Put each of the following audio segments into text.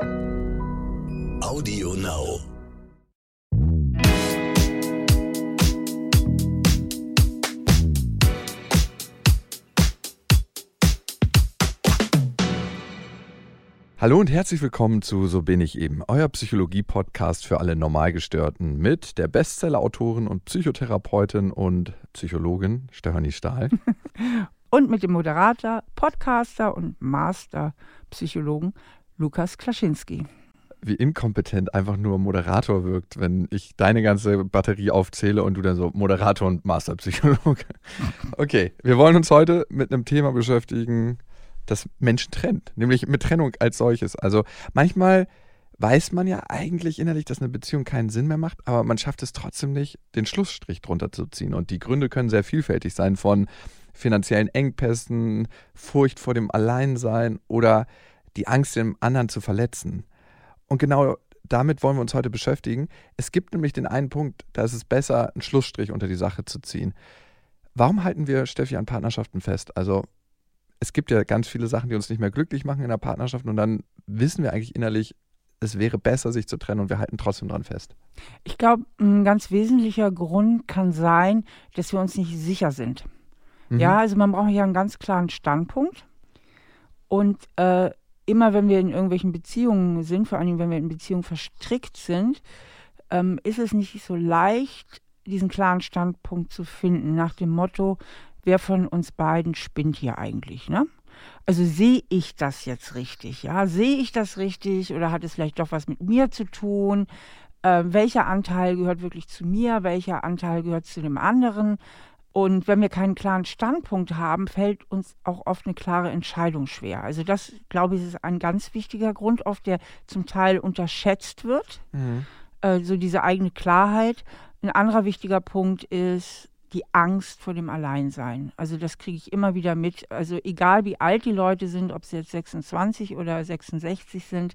Audio Now. Hallo und herzlich willkommen zu So bin ich eben, euer Psychologie-Podcast für alle Normalgestörten mit der Bestseller-Autorin und Psychotherapeutin und Psychologin Stefanie Stahl. und mit dem Moderator, Podcaster und Master-Psychologen Lukas Klaschinski. Wie inkompetent einfach nur Moderator wirkt, wenn ich deine ganze Batterie aufzähle und du dann so Moderator und Masterpsychologe. Okay, wir wollen uns heute mit einem Thema beschäftigen, das Menschen trennt, nämlich mit Trennung als solches. Also manchmal weiß man ja eigentlich innerlich, dass eine Beziehung keinen Sinn mehr macht, aber man schafft es trotzdem nicht, den Schlussstrich drunter zu ziehen. Und die Gründe können sehr vielfältig sein von finanziellen Engpässen, Furcht vor dem Alleinsein oder die Angst, den anderen zu verletzen. Und genau damit wollen wir uns heute beschäftigen. Es gibt nämlich den einen Punkt, da ist es besser, einen Schlussstrich unter die Sache zu ziehen. Warum halten wir, Steffi, an Partnerschaften fest? Also es gibt ja ganz viele Sachen, die uns nicht mehr glücklich machen in der Partnerschaft und dann wissen wir eigentlich innerlich, es wäre besser, sich zu trennen und wir halten trotzdem dran fest. Ich glaube, ein ganz wesentlicher Grund kann sein, dass wir uns nicht sicher sind. Mhm. Ja, also man braucht ja einen ganz klaren Standpunkt. Und äh, immer wenn wir in irgendwelchen Beziehungen sind, vor allem wenn wir in Beziehungen verstrickt sind, ähm, ist es nicht so leicht, diesen klaren Standpunkt zu finden, nach dem Motto, wer von uns beiden spinnt hier eigentlich, ne? Also sehe ich das jetzt richtig, ja? Sehe ich das richtig oder hat es vielleicht doch was mit mir zu tun? Äh, welcher Anteil gehört wirklich zu mir? Welcher Anteil gehört zu dem anderen? Und wenn wir keinen klaren Standpunkt haben, fällt uns auch oft eine klare Entscheidung schwer. Also das, glaube ich, ist ein ganz wichtiger Grund, oft der zum Teil unterschätzt wird. Mhm. Äh, so diese eigene Klarheit. Ein anderer wichtiger Punkt ist, die Angst vor dem Alleinsein. Also das kriege ich immer wieder mit. Also egal wie alt die Leute sind, ob sie jetzt 26 oder 66 sind,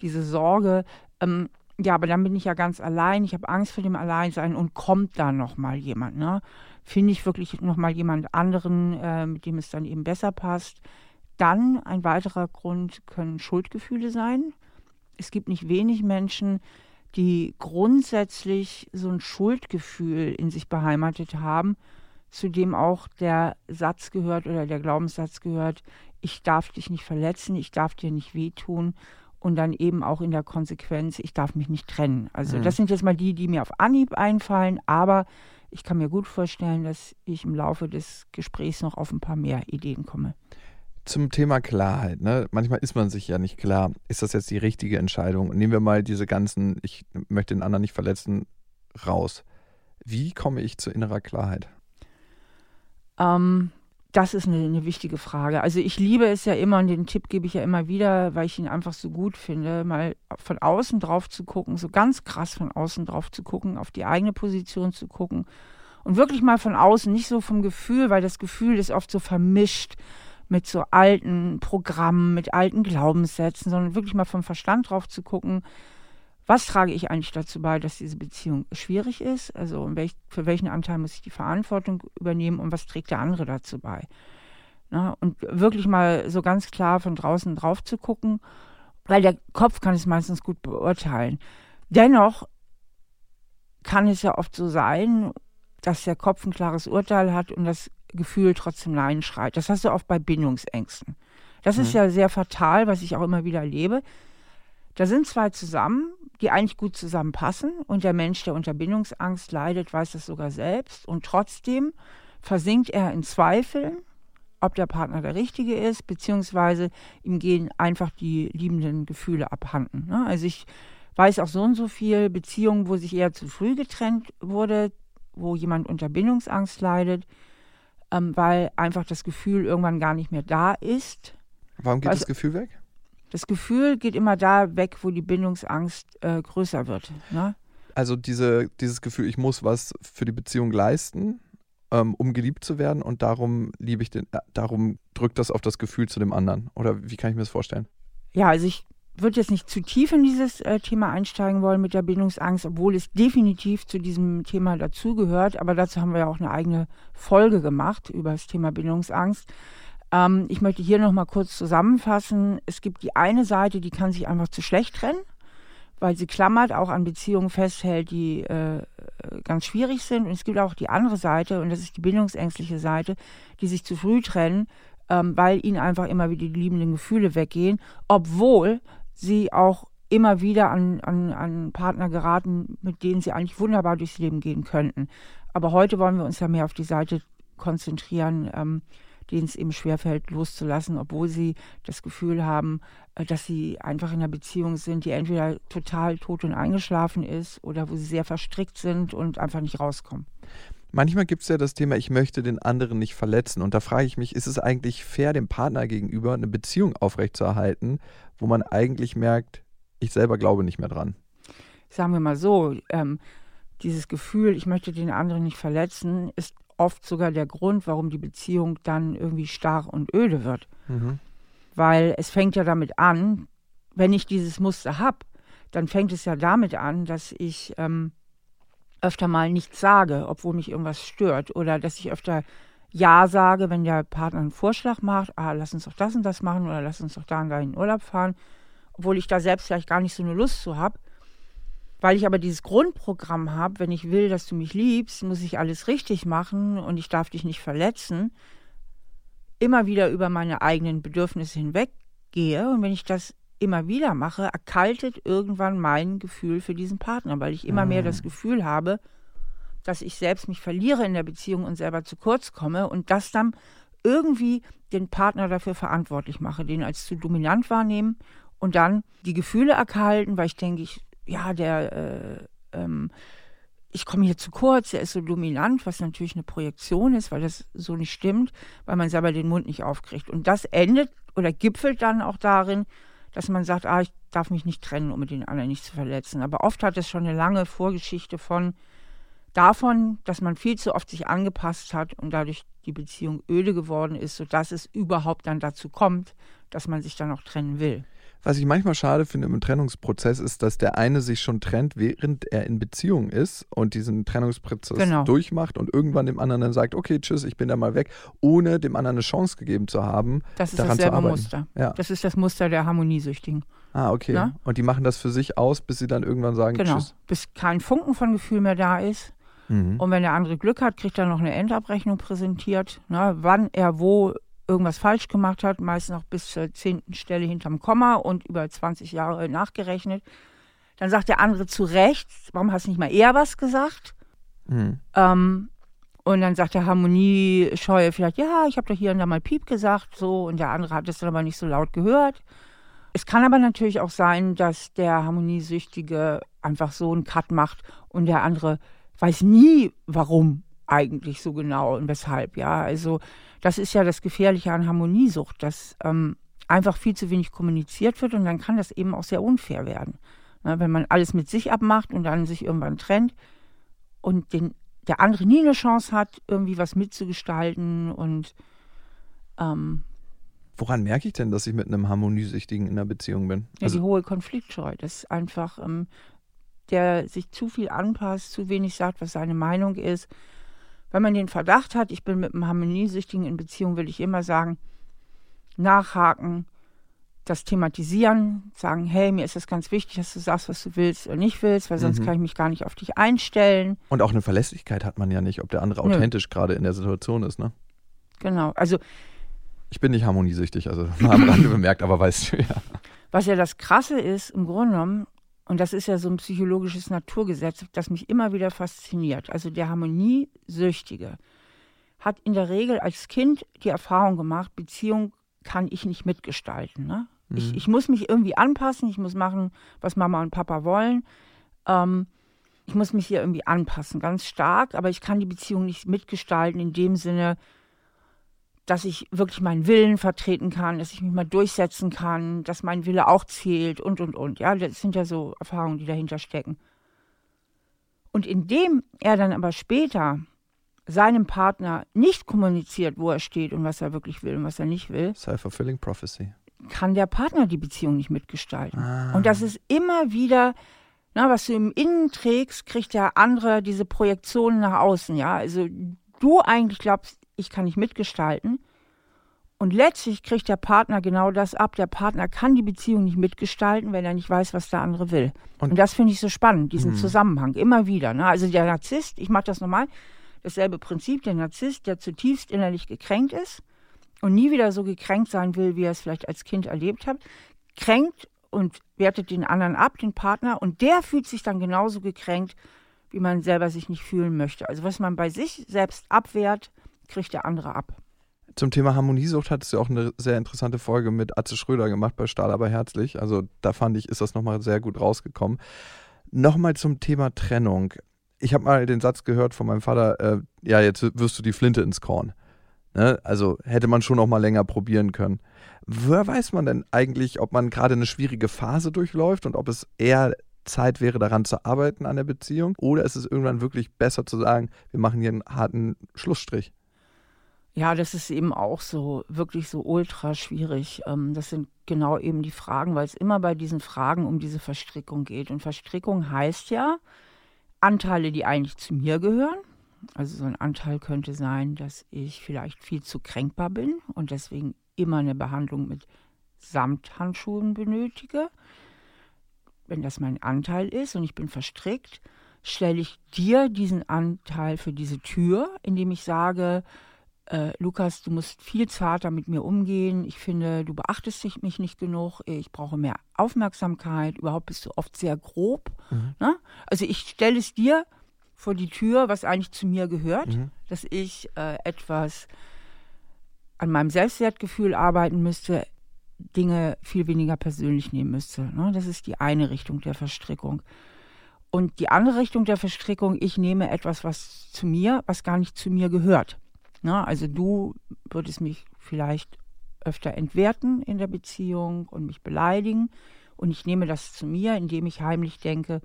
diese Sorge, ähm, ja, aber dann bin ich ja ganz allein, ich habe Angst vor dem Alleinsein und kommt da noch mal jemand, ne? Finde ich wirklich noch mal jemand anderen, äh, mit dem es dann eben besser passt. Dann ein weiterer Grund können Schuldgefühle sein. Es gibt nicht wenig Menschen, die grundsätzlich so ein Schuldgefühl in sich beheimatet haben, zu dem auch der Satz gehört oder der Glaubenssatz gehört, ich darf dich nicht verletzen, ich darf dir nicht wehtun und dann eben auch in der Konsequenz, ich darf mich nicht trennen. Also mhm. das sind jetzt mal die, die mir auf Anhieb einfallen, aber ich kann mir gut vorstellen, dass ich im Laufe des Gesprächs noch auf ein paar mehr Ideen komme zum Thema Klarheit. Ne? Manchmal ist man sich ja nicht klar, ist das jetzt die richtige Entscheidung? Nehmen wir mal diese ganzen, ich möchte den anderen nicht verletzen, raus. Wie komme ich zu innerer Klarheit? Ähm, das ist eine, eine, wichtige Frage. Also ich liebe es ja immer und den Tipp gebe ich ja immer wieder, weil ich ihn einfach so gut finde, mal von außen drauf zu gucken, so ganz krass von außen drauf zu gucken, auf die eigene Position zu gucken und wirklich mal von außen, nicht so vom Gefühl, weil das Gefühl ist oft so vermischt mit so alten Programmen, mit alten Glaubenssätzen, sondern wirklich mal vom Verstand drauf zu gucken, was trage ich eigentlich dazu bei, dass diese Beziehung schwierig ist? Also welch, für welchen Anteil muss ich die Verantwortung übernehmen und was trägt der andere dazu bei? Na, und wirklich mal so ganz klar von draußen drauf zu gucken, weil der Kopf kann es meistens gut beurteilen. Dennoch kann es ja oft so sein, dass der Kopf ein klares Urteil hat und das Gefühl trotzdem Nein schreit. Das hast du oft bei Bindungsängsten. Das mhm. ist ja sehr fatal, was ich auch immer wieder erlebe. Da sind zwei zusammen, die eigentlich gut zusammenpassen und der Mensch, der unter Bindungsangst leidet, weiß das sogar selbst und trotzdem versinkt er in Zweifeln, ob der Partner der richtige ist, beziehungsweise ihm gehen einfach die liebenden Gefühle abhanden. Ne? Also ich weiß auch so und so viel Beziehungen, wo sich eher zu früh getrennt wurde, wo jemand unter Bindungsangst leidet, ähm, weil einfach das Gefühl irgendwann gar nicht mehr da ist. Warum geht also, das Gefühl weg? Das Gefühl geht immer da weg, wo die Bindungsangst äh, größer wird. Ne? Also diese, dieses Gefühl, ich muss was für die Beziehung leisten, ähm, um geliebt zu werden und darum liebe ich den, äh, darum drückt das auf das Gefühl zu dem anderen. Oder wie kann ich mir das vorstellen? Ja, also ich würde jetzt nicht zu tief in dieses äh, Thema einsteigen wollen mit der Bindungsangst, obwohl es definitiv zu diesem Thema dazugehört. Aber dazu haben wir ja auch eine eigene Folge gemacht über das Thema Bindungsangst. Ähm, ich möchte hier noch mal kurz zusammenfassen. Es gibt die eine Seite, die kann sich einfach zu schlecht trennen, weil sie klammert, auch an Beziehungen festhält, die äh, ganz schwierig sind. Und es gibt auch die andere Seite, und das ist die bindungsängstliche Seite, die sich zu früh trennen, ähm, weil ihnen einfach immer wieder die liebenden Gefühle weggehen, obwohl sie auch immer wieder an, an, an Partner geraten, mit denen sie eigentlich wunderbar durchs Leben gehen könnten. Aber heute wollen wir uns ja mehr auf die Seite konzentrieren, ähm, denen es eben schwerfällt, loszulassen, obwohl sie das Gefühl haben, äh, dass sie einfach in einer Beziehung sind, die entweder total tot und eingeschlafen ist oder wo sie sehr verstrickt sind und einfach nicht rauskommen. Manchmal gibt es ja das Thema, ich möchte den anderen nicht verletzen. Und da frage ich mich, ist es eigentlich fair, dem Partner gegenüber eine Beziehung aufrechtzuerhalten, wo man eigentlich merkt, ich selber glaube nicht mehr dran? Sagen wir mal so, ähm, dieses Gefühl, ich möchte den anderen nicht verletzen, ist oft sogar der Grund, warum die Beziehung dann irgendwie starr und öde wird. Mhm. Weil es fängt ja damit an, wenn ich dieses Muster habe, dann fängt es ja damit an, dass ich ähm, öfter mal nichts sage, obwohl mich irgendwas stört. Oder dass ich öfter Ja sage, wenn der Partner einen Vorschlag macht, ah, lass uns doch das und das machen oder lass uns doch da und da in den Urlaub fahren, obwohl ich da selbst vielleicht gar nicht so eine Lust zu habe. Weil ich aber dieses Grundprogramm habe, wenn ich will, dass du mich liebst, muss ich alles richtig machen und ich darf dich nicht verletzen, immer wieder über meine eigenen Bedürfnisse hinweggehe. Und wenn ich das immer wieder mache, erkaltet irgendwann mein Gefühl für diesen Partner, weil ich immer mehr das ah. Gefühl habe, dass ich selbst mich verliere in der Beziehung und selber zu kurz komme und das dann irgendwie den Partner dafür verantwortlich mache, den als zu dominant wahrnehmen und dann die Gefühle erkalten, weil ich denke, ich, ja, der, äh, ähm, ich komme hier zu kurz, der ist so dominant, was natürlich eine Projektion ist, weil das so nicht stimmt, weil man selber den Mund nicht aufkriegt. Und das endet oder gipfelt dann auch darin, dass man sagt, ah, ich darf mich nicht trennen, um den anderen nicht zu verletzen. Aber oft hat es schon eine lange Vorgeschichte von davon, dass man viel zu oft sich angepasst hat und dadurch die Beziehung öde geworden ist, sodass es überhaupt dann dazu kommt, dass man sich dann auch trennen will. Was ich manchmal schade finde im Trennungsprozess ist, dass der eine sich schon trennt, während er in Beziehung ist und diesen Trennungsprozess genau. durchmacht und irgendwann dem anderen dann sagt, okay, tschüss, ich bin da mal weg, ohne dem anderen eine Chance gegeben zu haben, das ist daran zu arbeiten. Muster. Ja. Das ist das Muster der Harmoniesüchtigen. Ah, okay. Na? Und die machen das für sich aus, bis sie dann irgendwann sagen, genau. tschüss. Bis kein Funken von Gefühl mehr da ist. Mhm. Und wenn der andere Glück hat, kriegt er noch eine Endabrechnung präsentiert, ne, wann er wo irgendwas falsch gemacht hat, meist noch bis zur zehnten Stelle hinterm Komma und über 20 Jahre nachgerechnet. Dann sagt der andere zu Recht, warum hast du nicht mal eher was gesagt? Mhm. Ähm, und dann sagt der Harmoniescheue vielleicht, ja, ich habe doch hier und da mal Piep gesagt, so, und der andere hat es dann aber nicht so laut gehört. Es kann aber natürlich auch sein, dass der Harmoniesüchtige einfach so einen Cut macht und der andere weiß nie, warum eigentlich so genau und weshalb, ja. Also das ist ja das Gefährliche an Harmoniesucht, dass ähm, einfach viel zu wenig kommuniziert wird und dann kann das eben auch sehr unfair werden. Ne, wenn man alles mit sich abmacht und dann sich irgendwann trennt und den, der andere nie eine Chance hat, irgendwie was mitzugestalten und ähm, Woran merke ich denn, dass ich mit einem Harmoniesüchtigen in einer Beziehung bin? Ja, also, die hohe Konfliktscheu. Das ist einfach, ähm, der sich zu viel anpasst, zu wenig sagt, was seine Meinung ist, wenn man den Verdacht hat, ich bin mit einem Harmoniesüchtigen in Beziehung, will ich immer sagen, nachhaken, das thematisieren, sagen, hey, mir ist es ganz wichtig, dass du sagst, was du willst oder nicht willst, weil sonst mhm. kann ich mich gar nicht auf dich einstellen. Und auch eine Verlässlichkeit hat man ja nicht, ob der andere Nö. authentisch gerade in der Situation ist, ne? Genau, also ich bin nicht harmoniesüchtig, also mal am Rande bemerkt, aber weißt du ja. Was ja das Krasse ist, im Grunde genommen, und das ist ja so ein psychologisches Naturgesetz, das mich immer wieder fasziniert. Also der Harmoniesüchtige hat in der Regel als Kind die Erfahrung gemacht, Beziehung kann ich nicht mitgestalten. Ne? Mhm. Ich, ich, muss mich irgendwie anpassen, ich muss machen, was Mama und Papa wollen. Ähm, ich muss mich hier irgendwie anpassen, ganz stark, aber ich kann die Beziehung nicht mitgestalten in dem Sinne, dass ich wirklich meinen Willen vertreten kann, dass ich mich mal durchsetzen kann, dass mein Wille auch zählt und, und, und. Ja, das sind ja so Erfahrungen, die dahinter stecken. Und indem er dann aber später seinem Partner nicht kommuniziert, wo er steht und was er wirklich will und was er nicht will, Self-fulfilling prophecy. kann der Partner die Beziehung nicht mitgestalten. Ah. Und das ist immer wieder, na, was du im Innen trägst, kriegt der andere diese Projektionen nach außen. Ja, also du eigentlich glaubst, ich kann nicht mitgestalten. Und letztlich kriegt der Partner genau das ab. Der Partner kann die Beziehung nicht mitgestalten, wenn er nicht weiß, was der andere will. Und, und das finde ich so spannend, diesen hm. Zusammenhang, immer wieder. Ne? Also der Narzisst, ich mache das nochmal, dasselbe Prinzip, der Narzisst, der zutiefst innerlich gekränkt ist und nie wieder so gekränkt sein will, wie er es vielleicht als Kind erlebt hat, kränkt und wertet den anderen ab, den Partner, und der fühlt sich dann genauso gekränkt, wie man selber sich nicht fühlen möchte. Also was man bei sich selbst abwehrt, kriegt der andere ab. Zum Thema Harmoniesucht hattest du auch eine sehr interessante Folge mit Atze Schröder gemacht bei Stahl aber herzlich. Also da fand ich, ist das nochmal sehr gut rausgekommen. Nochmal zum Thema Trennung. Ich habe mal den Satz gehört von meinem Vater, äh, ja, jetzt wirst du die Flinte ins Korn. Ne? Also hätte man schon noch mal länger probieren können. Woher weiß man denn eigentlich, ob man gerade eine schwierige Phase durchläuft und ob es eher Zeit wäre, daran zu arbeiten an der Beziehung? Oder ist es irgendwann wirklich besser zu sagen, wir machen hier einen harten Schlussstrich? Ja, das ist eben auch so, wirklich so ultra schwierig. Ähm, das sind genau eben die Fragen, weil es immer bei diesen Fragen um diese Verstrickung geht. Und Verstrickung heißt ja, Anteile, die eigentlich zu mir gehören, also so ein Anteil könnte sein, dass ich vielleicht viel zu kränkbar bin und deswegen immer eine Behandlung mit Samthandschuhen benötige. Wenn das mein Anteil ist und ich bin verstrickt, stelle ich dir diesen Anteil für diese Tür, indem ich sage, äh, Lukas, du musst viel zarter mit mir umgehen. Ich finde, du beachtest mich nicht genug. Ich brauche mehr Aufmerksamkeit. Überhaupt bist du oft sehr grob. Mhm. Ne? Also ich stelle es dir vor die Tür, was eigentlich zu mir gehört, mhm. dass ich äh, etwas an meinem Selbstwertgefühl arbeiten müsste, Dinge viel weniger persönlich nehmen müsste. Ne? Das ist die eine Richtung der Verstrickung. Und die andere Richtung der Verstrickung, ich nehme etwas, was zu mir, was gar nicht zu mir gehört. Ne? Also du würdest mich vielleicht öfter entwerten in der Beziehung und mich beleidigen. Und ich nehme das zu mir, indem ich heimlich denke,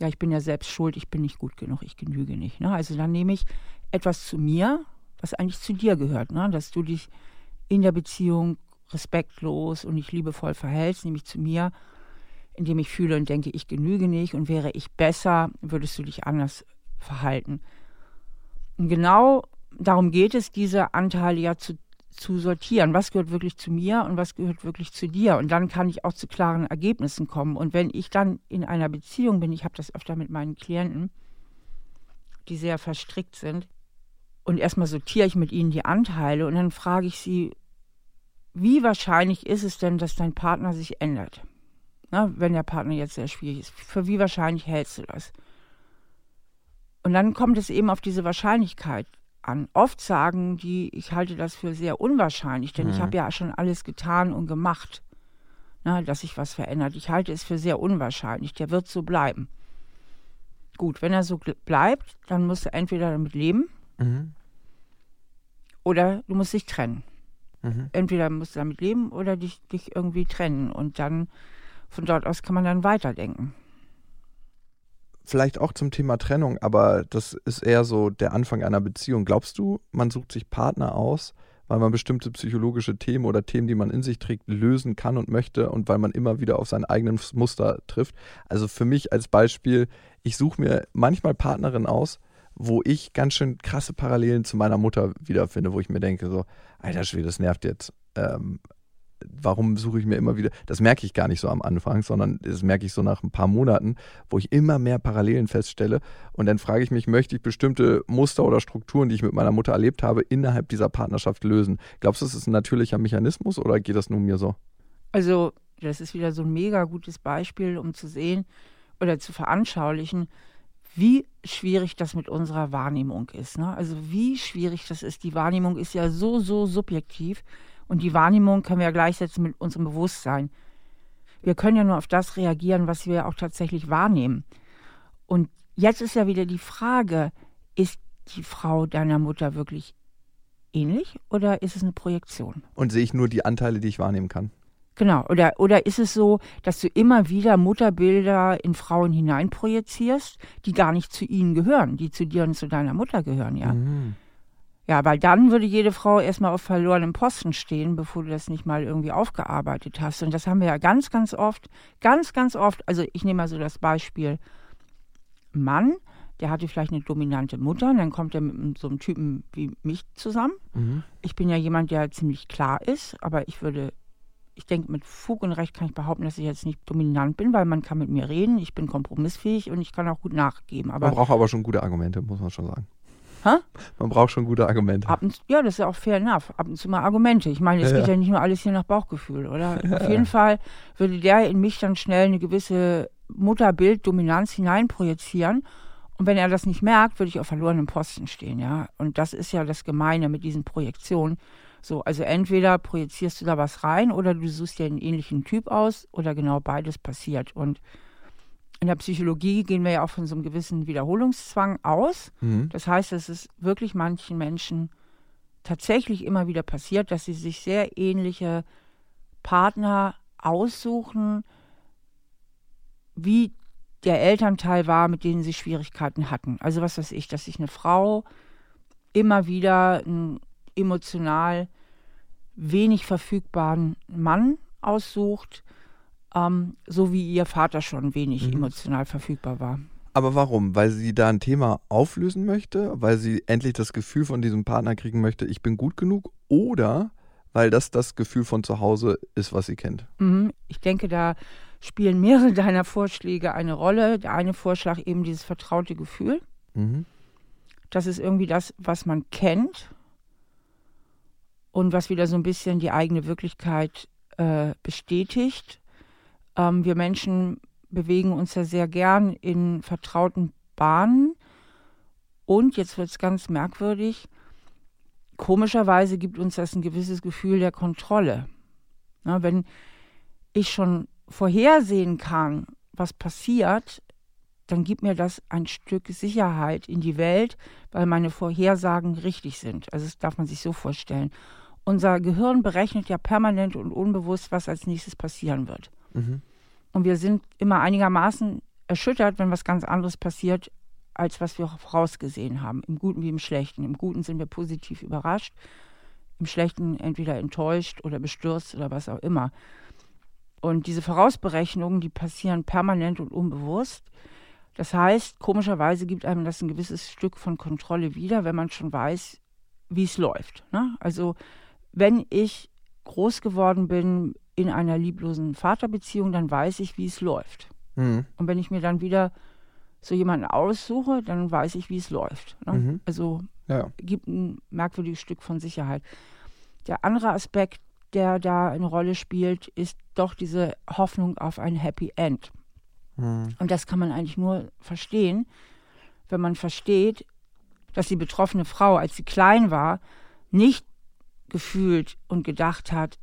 ja, ich bin ja selbst schuld, ich bin nicht gut genug, ich genüge nicht. Ne? Also dann nehme ich etwas zu mir, was eigentlich zu dir gehört, ne? dass du dich in der Beziehung respektlos und nicht liebevoll verhältst, nämlich zu mir, indem ich fühle und denke, ich genüge nicht und wäre ich besser, würdest du dich anders verhalten. Und genau darum geht es, diese Anteile ja zu zu sortieren, was gehört wirklich zu mir und was gehört wirklich zu dir. Und dann kann ich auch zu klaren Ergebnissen kommen. Und wenn ich dann in einer Beziehung bin, ich habe das öfter mit meinen Klienten, die sehr verstrickt sind, und erstmal sortiere ich mit ihnen die Anteile und dann frage ich sie, wie wahrscheinlich ist es denn, dass dein Partner sich ändert? Na, wenn der Partner jetzt sehr schwierig ist. Für wie wahrscheinlich hältst du das? Und dann kommt es eben auf diese Wahrscheinlichkeit an. Oft sagen die, ich halte das für sehr unwahrscheinlich, denn mhm. ich habe ja schon alles getan und gemacht, na, dass sich was verändert. Ich halte es für sehr unwahrscheinlich. Der wird so bleiben. Gut, wenn er so bleibt, dann musst du entweder damit leben mhm. oder du musst dich trennen. Mhm. Entweder musst du damit leben oder dich, dich irgendwie trennen. Und dann von dort aus kann man dann weiterdenken vielleicht auch zum Thema Trennung, aber das ist eher so der Anfang einer Beziehung. Glaubst du, man sucht sich Partner aus, weil man bestimmte psychologische Themen oder Themen, die man in sich trägt, lösen kann und möchte und weil man immer wieder auf sein eigenes Muster trifft? Also für mich als Beispiel, ich suche mir manchmal Partnerinnen aus, wo ich ganz schön krasse Parallelen zu meiner Mutter wiederfinde, wo ich mir denke, so, alter Schwede, das nervt jetzt. Ähm, warum suche ich mir immer wieder, das merke ich gar nicht so am Anfang, sondern das merke ich so nach ein paar Monaten, wo ich immer mehr Parallelen feststelle. Und dann frage ich mich, möchte ich bestimmte Muster oder Strukturen, die ich mit meiner Mutter erlebt habe, innerhalb dieser Partnerschaft lösen? Glaubst du, das ist ein natürlicher Mechanismus oder geht das nur mir so? Also, das ist wieder so ein mega gutes Beispiel, um zu sehen oder zu veranschaulichen, wie schwierig das mit unserer Wahrnehmung ist. Ne? Also wie schwierig das ist. Die Wahrnehmung ist ja so, so subjektiv. Und die Wahrnehmung können wir ja gleichsetzen mit unserem Bewusstsein. Wir können ja nur auf das reagieren, was wir auch tatsächlich wahrnehmen. Und jetzt ist ja wieder die Frage, ist die Frau deiner Mutter wirklich ähnlich oder ist es eine Projektion? Und sehe ich nur die Anteile, die ich wahrnehmen kann? Genau. Oder, oder ist es so, dass du immer wieder Mutterbilder in Frauen hineinprojizierst, die gar nicht zu ihnen gehören, die zu dir und zu deiner Mutter gehören, ja? Mhm. Ja, weil dann würde jede Frau erstmal auf verlorenem Posten stehen, bevor du das nicht mal irgendwie aufgearbeitet hast. Und das haben wir ja ganz, ganz oft, ganz, ganz oft. Also ich nehme mal so das Beispiel Mann, der hatte vielleicht eine dominante Mutter, und dann kommt er mit so einem Typen wie mich zusammen. Mhm. Ich bin ja jemand, der ziemlich klar ist, aber ich würde, ich denke, mit Fug und Recht kann ich behaupten, dass ich jetzt nicht dominant bin, weil man kann mit mir reden, ich bin kompromissfähig und ich kann auch gut nachgeben. Aber Man braucht aber schon gute Argumente, muss man schon sagen. Hä? Man braucht schon gute Argumente. ab und ja, das ist ja auch fair enough. Ab und zu mal Argumente. Ich meine, es Ja, geht ja. ja nicht nur alles hier nach Bauchgefühl, oder? Auf jeden Fall würde der in mich dann schnell eine gewisse Mutterbild-Dominanz hineinprojizieren. Und wenn er das nicht merkt, würde ich auf verlorenem Posten stehen, ja. Und das ist ja das Gemeine mit diesen Projektionen. So, also entweder projizierst du da was rein oder du suchst dir einen ähnlichen Typ aus oder genau beides passiert. Und in der Psychologie gehen wir ja auch von so einem gewissen Wiederholungszwang aus. Mhm. Das heißt, es wirklich manchen Menschen tatsächlich immer wieder passiert, dass sie sich sehr ähnliche Partner aussuchen, wie der Elternteil war, mit denen sie Schwierigkeiten hatten. Also was weiß ich, dass sich eine Frau immer wieder einen emotional wenig verfügbaren Mann aussucht, ähm, so wie ihr Vater schon wenig Mhm. emotional verfügbar war. Aber warum? Weil sie da ein Thema auflösen möchte? Weil sie endlich das Gefühl von diesem Partner kriegen möchte, ich bin gut genug? Oder weil das das Gefühl von zu Hause ist, was sie kennt? Mhm. Ich denke, da spielen mehrere deiner Vorschläge eine Rolle. Der eine Vorschlag eben dieses vertraute Gefühl. Mhm. Das ist irgendwie das, was man kennt und was wieder so ein bisschen die eigene Wirklichkeit äh, bestätigt. Ähm, wir Menschen bewegen uns ja sehr gern in vertrauten Bahnen. Und jetzt wird es ganz merkwürdig. Komischerweise gibt uns das ein gewisses Gefühl der Kontrolle. Na, wenn ich schon vorhersehen kann, was passiert, dann gibt mir das ein Stück Sicherheit in die Welt, weil meine Vorhersagen richtig sind. Also das darf man sich so vorstellen. Unser Gehirn berechnet ja permanent und unbewusst, was als nächstes passieren wird. Mhm. Und wir sind immer einigermaßen erschüttert, wenn was ganz anderes passiert, als was wir vorausgesehen haben. Im Guten wie im Schlechten. Im Guten sind wir positiv überrascht, im Schlechten entweder enttäuscht oder bestürzt oder was auch immer. Und diese Vorausberechnungen, die passieren permanent und unbewusst. Das heißt, komischerweise gibt einem das ein gewisses Stück von Kontrolle wieder, wenn man schon weiß, wie es läuft. Ne? Also wenn ich groß geworden bin in einer lieblosen Vaterbeziehung, dann weiß ich, wie es läuft. Mhm. Und wenn ich mir dann wieder so jemanden aussuche, dann weiß ich, wie es läuft. Ne? Mhm. Also Ja. gibt ein merkwürdiges Stück von Sicherheit. Der andere Aspekt, der da eine Rolle spielt, ist doch diese Hoffnung auf ein Happy End. Mhm. Und das kann man eigentlich nur verstehen, wenn man versteht, dass die betroffene Frau, als sie klein war, nicht gefühlt und gedacht hat,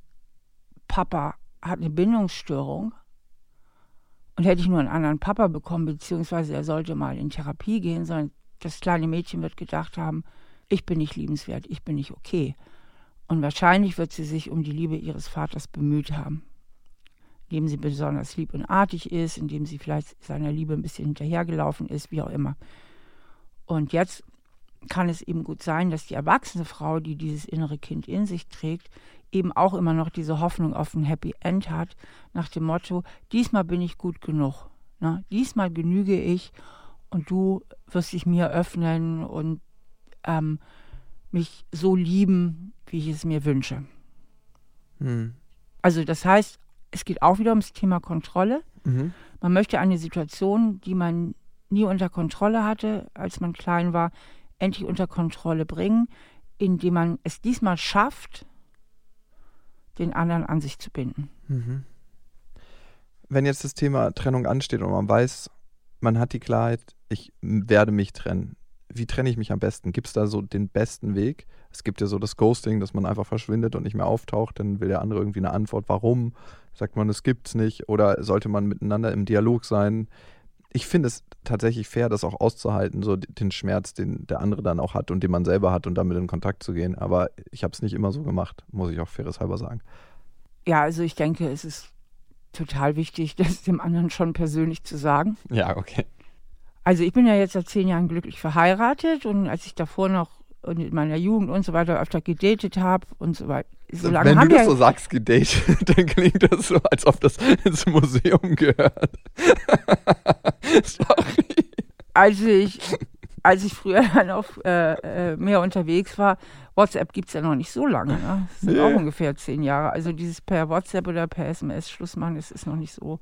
Papa hat eine Bindungsstörung und hätte ich nur einen anderen Papa bekommen, beziehungsweise er sollte mal in Therapie gehen, sondern das kleine Mädchen wird gedacht haben, ich bin nicht liebenswert, ich bin nicht okay. Und wahrscheinlich wird sie sich um die Liebe ihres Vaters bemüht haben indem sie besonders lieb und artig ist, indem sie vielleicht seiner Liebe ein bisschen hinterhergelaufen ist, wie auch immer. Und jetzt kann es eben gut sein, dass die erwachsene Frau, die dieses innere Kind in sich trägt, eben auch immer noch diese Hoffnung auf ein Happy End hat, nach dem Motto, diesmal bin ich gut genug. Ne? Diesmal genüge ich und du wirst dich mir öffnen und ähm, mich so lieben, wie ich es mir wünsche. Mhm. Also das heißt, es geht auch wieder ums Thema Kontrolle. Mhm. Man möchte eine Situation, die man nie unter Kontrolle hatte, als man klein war, endlich unter Kontrolle bringen, indem man es diesmal schafft, den anderen an sich zu binden. Mhm. Wenn jetzt das Thema Trennung ansteht und man weiß, man hat die Klarheit, ich werde mich trennen. Wie trenne ich mich am besten? Gibt es da so den besten Weg? Es gibt ja so das Ghosting, dass man einfach verschwindet und nicht mehr auftaucht. Dann will der andere irgendwie eine Antwort. Warum? Sagt man, es gibt's nicht? Oder sollte man miteinander im Dialog sein? Ich finde es tatsächlich fair, das auch auszuhalten, so den Schmerz, den der andere dann auch hat und den man selber hat und damit in Kontakt zu gehen. Aber ich habe es nicht immer so gemacht, muss ich auch faires halber sagen. Ja, also ich denke, es ist total wichtig, das dem anderen schon persönlich zu sagen. Ja, okay. Also ich bin ja jetzt seit zehn Jahren glücklich verheiratet und als ich davor noch in meiner Jugend und so weiter öfter gedatet habe und so weiter. So lange Wenn haben du das wir, so sagst, gedatet, dann klingt das so, als ob das ins Museum gehört. Sorry. als ich als ich früher dann auch äh, äh, mehr unterwegs war, WhatsApp gibt es ja noch nicht so lange. Ne? Das sind nee. auch ungefähr zehn Jahre. Also dieses per WhatsApp oder per SMS Schluss machen, das ist noch nicht so.